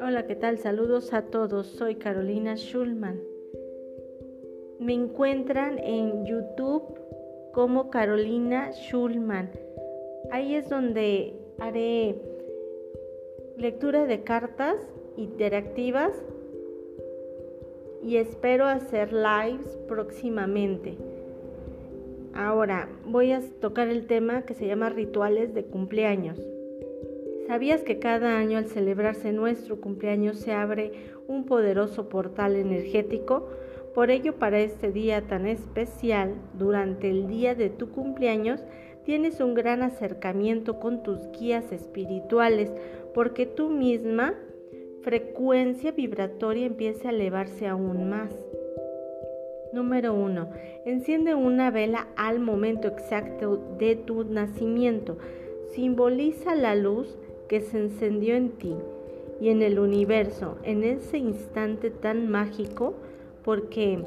Hola, ¿qué tal? Saludos a todos. Soy Carolina Schulman. Me encuentran en YouTube como Carolina Schulman. Ahí es donde haré lectura de cartas interactivas y espero hacer lives próximamente. Ahora voy a tocar el tema que se llama rituales de cumpleaños. ¿Sabías que cada año al celebrarse nuestro cumpleaños se abre un poderoso portal energético? Por ello, para este día tan especial, durante el día de tu cumpleaños, tienes un gran acercamiento con tus guías espirituales, porque tú misma frecuencia vibratoria empieza a elevarse aún más. Número 1. Enciende una vela al momento exacto de tu nacimiento. Simboliza la luz que se encendió en ti y en el universo en ese instante tan mágico porque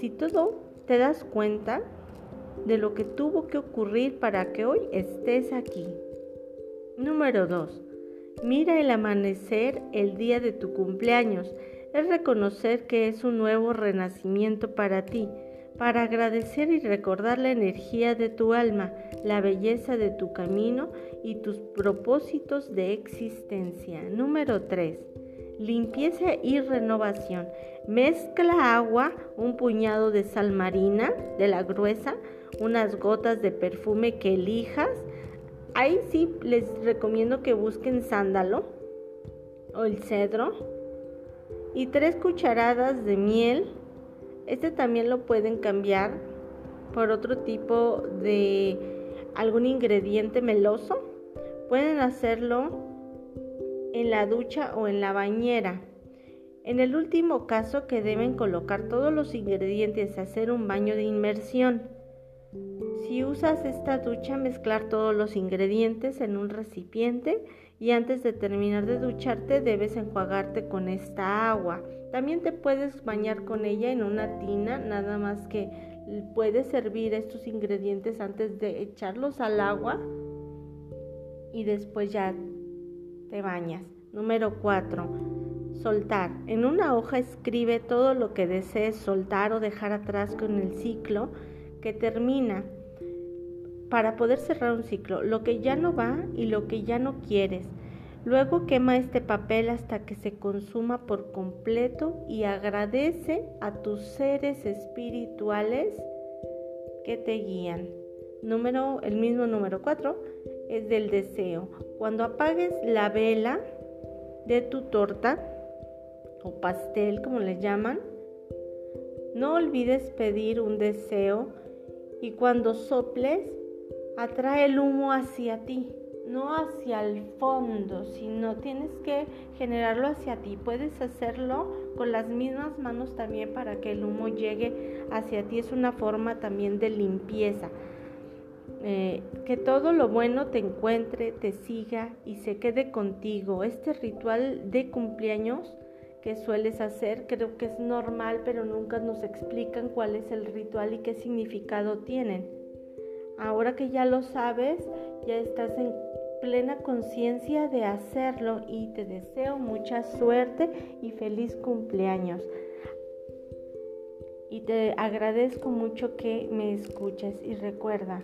si todo te das cuenta de lo que tuvo que ocurrir para que hoy estés aquí. Número 2. Mira el amanecer el día de tu cumpleaños. Es reconocer que es un nuevo renacimiento para ti, para agradecer y recordar la energía de tu alma, la belleza de tu camino y tus propósitos de existencia. Número 3. Limpieza y renovación. Mezcla agua, un puñado de sal marina de la gruesa, unas gotas de perfume que elijas, Ahí sí les recomiendo que busquen sándalo o el cedro y tres cucharadas de miel. Este también lo pueden cambiar por otro tipo de algún ingrediente meloso. Pueden hacerlo en la ducha o en la bañera. En el último caso que deben colocar todos los ingredientes y hacer un baño de inmersión. Si usas esta ducha, mezclar todos los ingredientes en un recipiente y antes de terminar de ducharte debes enjuagarte con esta agua. También te puedes bañar con ella en una tina, nada más que puedes servir estos ingredientes antes de echarlos al agua y después ya te bañas. Número 4. Soltar. En una hoja escribe todo lo que desees soltar o dejar atrás con el ciclo que termina para poder cerrar un ciclo, lo que ya no va y lo que ya no quieres. Luego quema este papel hasta que se consuma por completo y agradece a tus seres espirituales que te guían. Número, el mismo número 4 es del deseo. Cuando apagues la vela de tu torta o pastel, como le llaman, no olvides pedir un deseo y cuando soples, atrae el humo hacia ti, no hacia el fondo, sino tienes que generarlo hacia ti. Puedes hacerlo con las mismas manos también para que el humo llegue hacia ti. Es una forma también de limpieza. Eh, que todo lo bueno te encuentre, te siga y se quede contigo. Este ritual de cumpleaños que sueles hacer. Creo que es normal, pero nunca nos explican cuál es el ritual y qué significado tienen. Ahora que ya lo sabes, ya estás en plena conciencia de hacerlo y te deseo mucha suerte y feliz cumpleaños. Y te agradezco mucho que me escuches y recuerda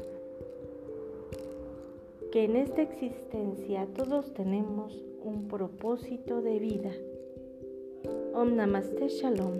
que en esta existencia todos tenemos un propósito de vida. Om Namaste Shalom.